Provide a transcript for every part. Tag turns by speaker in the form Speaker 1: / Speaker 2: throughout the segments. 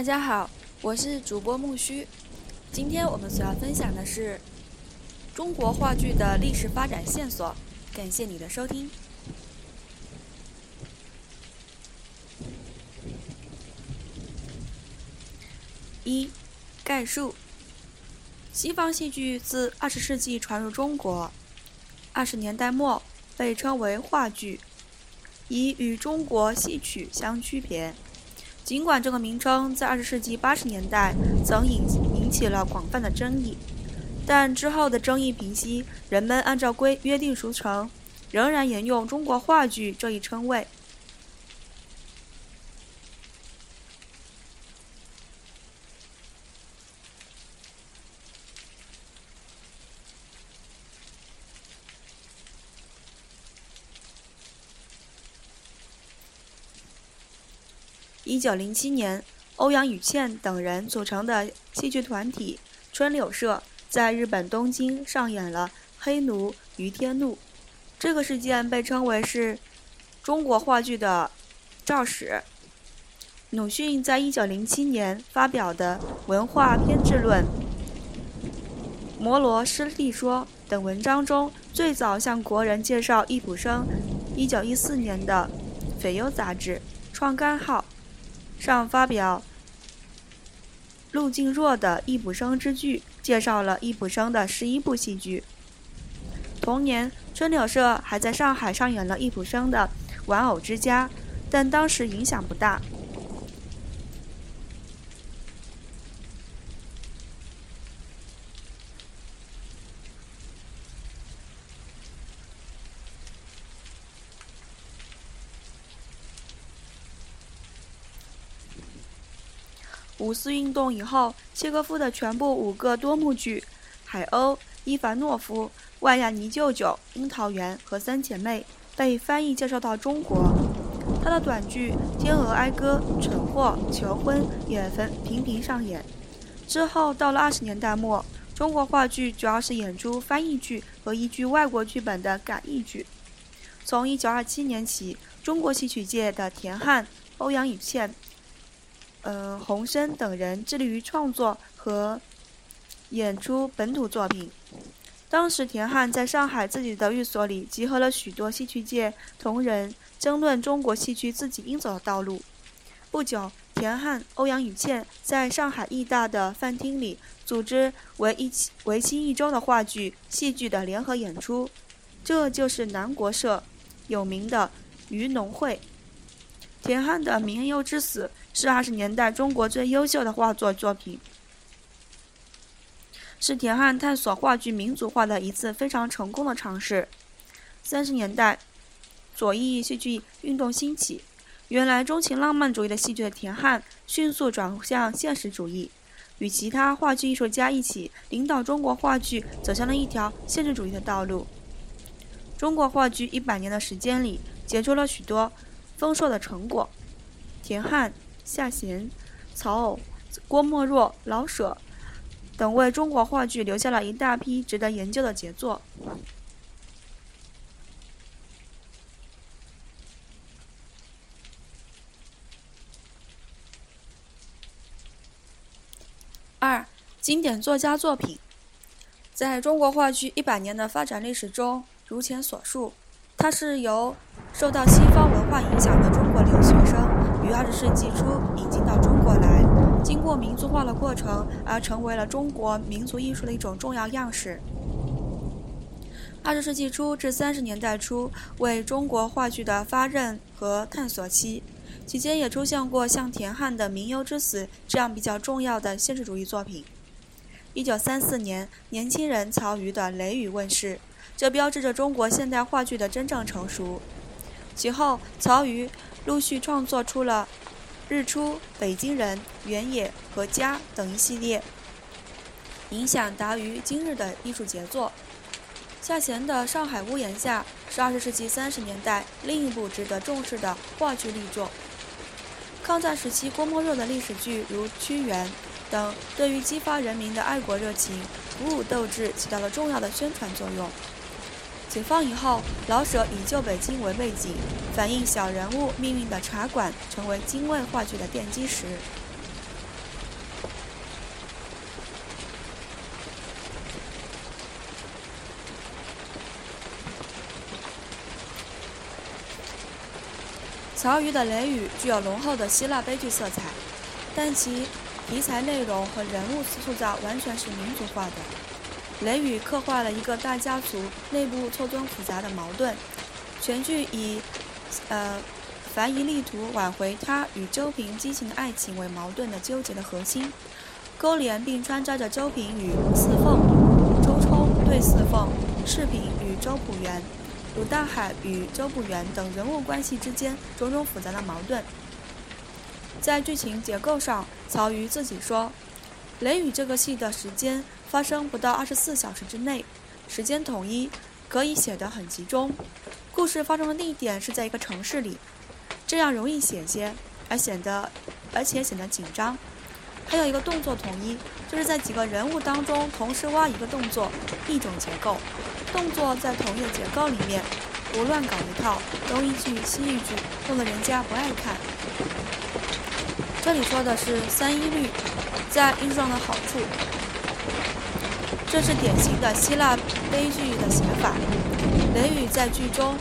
Speaker 1: 大家好，我是主播木须。今天我们所要分享的是中国话剧的历史发展线索。感谢你的收听。一、概述：西方戏剧自二十世纪传入中国，二十年代末被称为话剧，以与中国戏曲相区别。尽管这个名称在二十世纪八十年代曾引引起了广泛的争议，但之后的争议平息，人们按照规约定俗成，仍然沿用“中国话剧”这一称谓。一九零七年，欧阳予倩等人组成的戏剧团体春柳社在日本东京上演了《黑奴于天怒》。这个事件被称为是中国话剧的肇始。鲁迅在一九零七年发表的《文化偏执论》《摩罗诗力说》等文章中，最早向国人介绍易卜生一九一四年的《匪优杂志》创刊号。上发表陆静若的《易卜生之剧》，介绍了易卜生的十一部戏剧。同年，春柳社还在上海上演了易卜生的《玩偶之家》，但当时影响不大。五四运动以后，契诃夫的全部五个多幕剧《海鸥》《伊凡诺夫》《万亚尼舅舅》《樱桃园》和《三姐妹》被翻译介绍到中国。他的短剧《天鹅哀歌》《蠢货》《求婚》也分频频上演。之后到了二十年代末，中国话剧主要是演出翻译剧和依据外国剧本的改译剧。从一九二七年起，中国戏曲界的田汉、欧阳予倩。嗯，洪生等人致力于创作和演出本土作品。当时，田汉在上海自己的寓所里集合了许多戏曲界同仁，争论中国戏曲自己应走的道路。不久，田汉、欧阳予倩在上海艺大的饭厅里组织为一期为期一周的话剧、戏剧的联合演出，这就是南国社有名的渔农会。田汉的《明优之死》是二十年代中国最优秀的画作作品，是田汉探索话剧民族化的一次非常成功的尝试。三十年代，左翼戏剧运动兴起，原来钟情浪漫主义的戏剧的田汉迅速转向现实主义，与其他话剧艺术家一起领导中国话剧走向了一条现实主义的道路。中国话剧一百年的时间里，结出了许多。丰硕的成果，田汉、夏贤、曹偶、郭沫若、老舍等为中国话剧留下了一大批值得研究的杰作。二、经典作家作品，在中国话剧一百年的发展历史中，如前所述。它是由受到西方文化影响的中国留学生于二十世纪初引进到中国来，经过民族化的过程而成为了中国民族艺术的一种重要样式。二十世纪初至三十年代初为中国话剧的发轫和探索期，期间也出现过像田汉的《名优之死》这样比较重要的现实主义作品。一九三四年，年轻人曹禺的《雷雨》问世。这标志着中国现代话剧的真正成熟。其后，曹禺陆续创作出了《日出》《北京人》《原野》和《家》等一系列影响达于今日的艺术杰作。夏贤的《上海屋檐下》是二十世纪三十年代另一部值得重视的话剧力作。抗战时期，郭沫若的历史剧如《屈原》等，对于激发人民的爱国热情、鼓舞斗志起到了重要的宣传作用。解放以后老舍以旧北京为背景反映小人物命运的茶馆成为京味话剧的奠基石。曹禺的雷雨具有浓厚的希腊悲剧色彩但其题材内容和人物塑造完全是民族化的。雷雨》刻画了一个大家族内部错综复杂的矛盾，全剧以呃樊姨力图挽回他与周平激情的爱情为矛盾的纠结的核心，勾连并穿插着周平与四凤、周冲对四凤、赤平与周朴园。鲁大海与周朴园等人物关系之间种种复杂的矛盾。在剧情结构上，曹禺自己说，《雷雨》这个戏的时间发生不到二十四小时之内，时间统一，可以写得很集中。故事发生的地点是在一个城市里，这样容易写些，而显得而且显得紧张。还有一个动作统一，就是在几个人物当中同时挖一个动作，一种结构。动作在同一个结构里面，不乱搞一套，东一句西一句，弄得人家不爱看。这里说的是三一律在艺术上的好处，这是典型的希腊悲剧的写法。雷雨在剧中，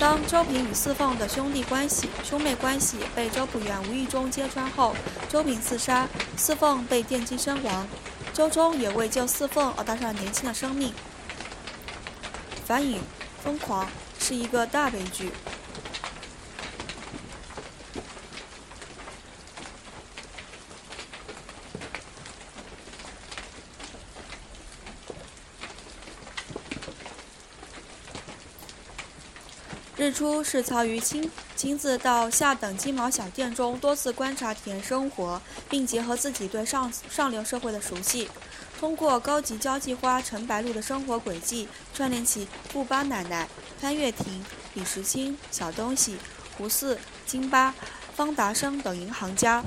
Speaker 1: 当周平与四凤的兄弟关系、兄妹关系被周朴园无意中揭穿后，周平自杀，四凤被电击身亡，周冲也为救四凤而搭上年轻的生命。反影疯狂是一个大悲剧。日出是曹禺亲亲自到下等鸡毛小店中多次观察体验生活，并结合自己对上上流社会的熟悉。通过高级交际花陈白露的生活轨迹，串联起富八奶奶、潘月婷、李时清、小东西、胡四、金巴、方达生等银行家、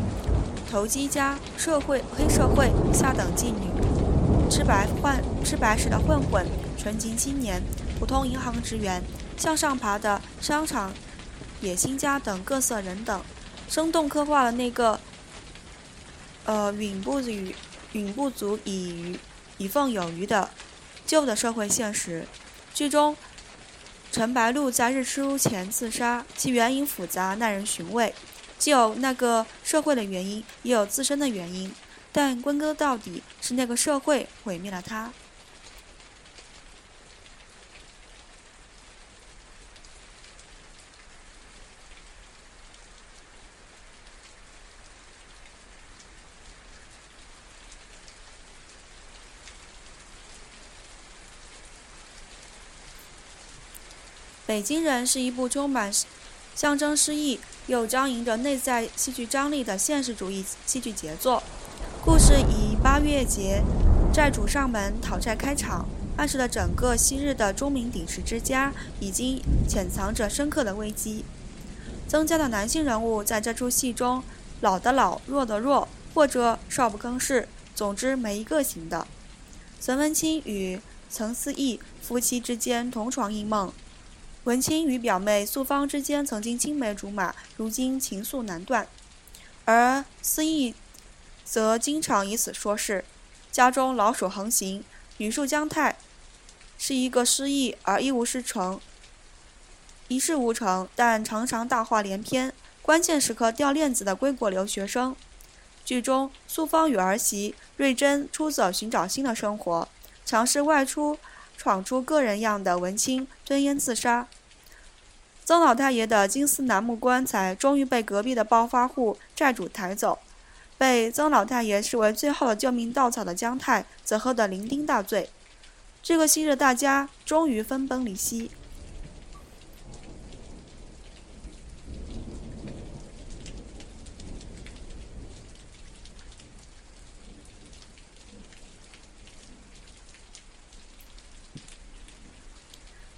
Speaker 1: 投机家、社会黑社会、下等妓女、吃白混吃白食的混混、纯情青年、普通银行职员、向上爬的商场野心家等各色人等，生动刻画了那个呃允不与。允不足以与以奉有余的旧的社会现实。剧中，陈白露在日出前自杀，其原因复杂，耐人寻味，既有那个社会的原因，也有自身的原因，但归根到底是那个社会毁灭了他。北京人是一部充满象征诗意又张扬着内在戏剧张力的现实主义戏剧杰作。故事以八月节债主上门讨债开场，暗示了整个昔日的钟鸣鼎食之家已经潜藏着深刻的危机。增加的男性人物在这出戏中，老的老，弱的弱，或者少不更事，总之没一个行的。岑文清与岑思义夫妻之间同床异梦。文清与表妹素芳之间曾经青梅竹马，如今情愫难断；而思义则经常以此说事。家中老鼠横行，女婿姜太是一个失意而一无是成、一事无成，但常常大话连篇、关键时刻掉链子的归国留学生。剧中素芳与儿媳瑞珍出走寻找新的生活，尝试外出。闯出个人样的文清吞烟自杀，曾老太爷的金丝楠木棺材终于被隔壁的暴发户债主抬走，被曾老太爷视为最后的救命稻草的姜太则喝得酩酊大醉。这个昔日大家终于分崩离析。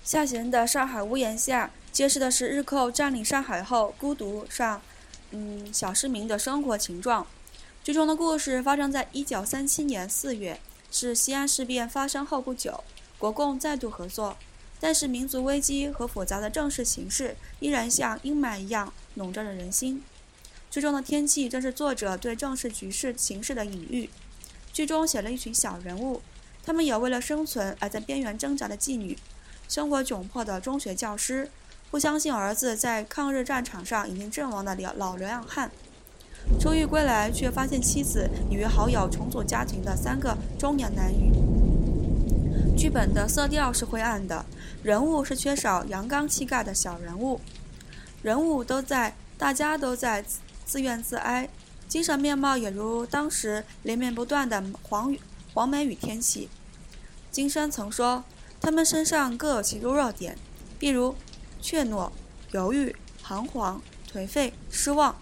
Speaker 1: 下弦的《上海屋檐下》揭示的是日寇占领上海后孤独上，嗯，小市民的生活情状。剧中的故事发生在一九三七年四月，是西安事变发生后不久，国共再度合作，但是民族危机和复杂的政治形势依然像阴霾一样笼罩着人心。剧中的天气正是作者对政事局势形势的隐喻。剧中写了一群小人物，他们有为了生存而在边缘挣扎的妓女。生活窘迫的中学教师，不相信儿子在抗日战场上已经阵亡的老老流浪汉。出狱归来，却发现妻子已与好友重组家庭的三个中年男女。剧本的色调是灰暗的，人物是缺少阳刚气概的小人物，人物都在，大家都在自怨自哀，精神面貌也如当时连绵不断的黄雨黄梅雨天气。金山曾说，他们身上各有其弱点，比如怯懦、犹豫、彷徨、颓废、失望。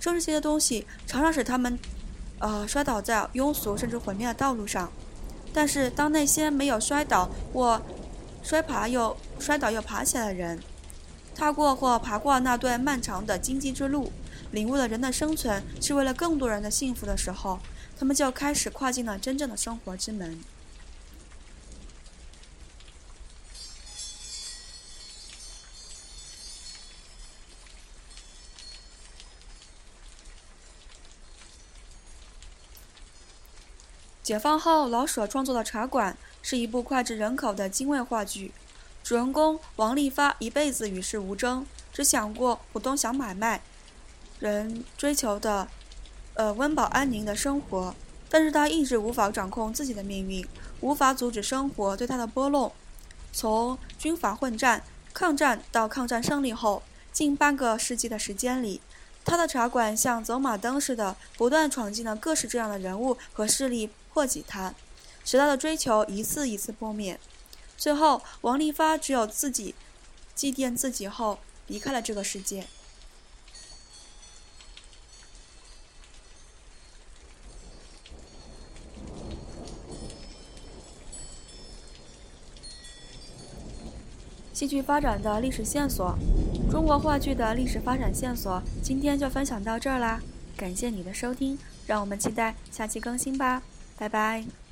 Speaker 1: 正是这些东西，常常使他们，呃，摔倒在庸俗甚至毁灭的道路上。但是，当那些没有摔倒或摔爬又摔倒又爬起来的人，踏过或爬过那段漫长的荆棘之路，领悟了人的生存是为了更多人的幸福的时候，他们就开始跨进了真正的生活之门。解放后，老舍创作的《茶馆》是一部脍炙人口的精卫话剧。主人公王利发一辈子与世无争，只想过普通小买卖人追求的，呃温饱安宁的生活。但是他一直无法掌控自己的命运，无法阻止生活对他的拨弄。从军阀混战、抗战到抗战胜利后，近半个世纪的时间里。他的茶馆像走马灯似的，不断闯进了各式各样的人物和势力，破挤他，使他的追求一次一次破灭。最后，王利发只有自己祭奠自己后，离开了这个世界。戏剧发展的历史线索，中国话剧的历史发展线索，今天就分享到这儿啦。感谢你的收听，让我们期待下期更新吧，拜拜。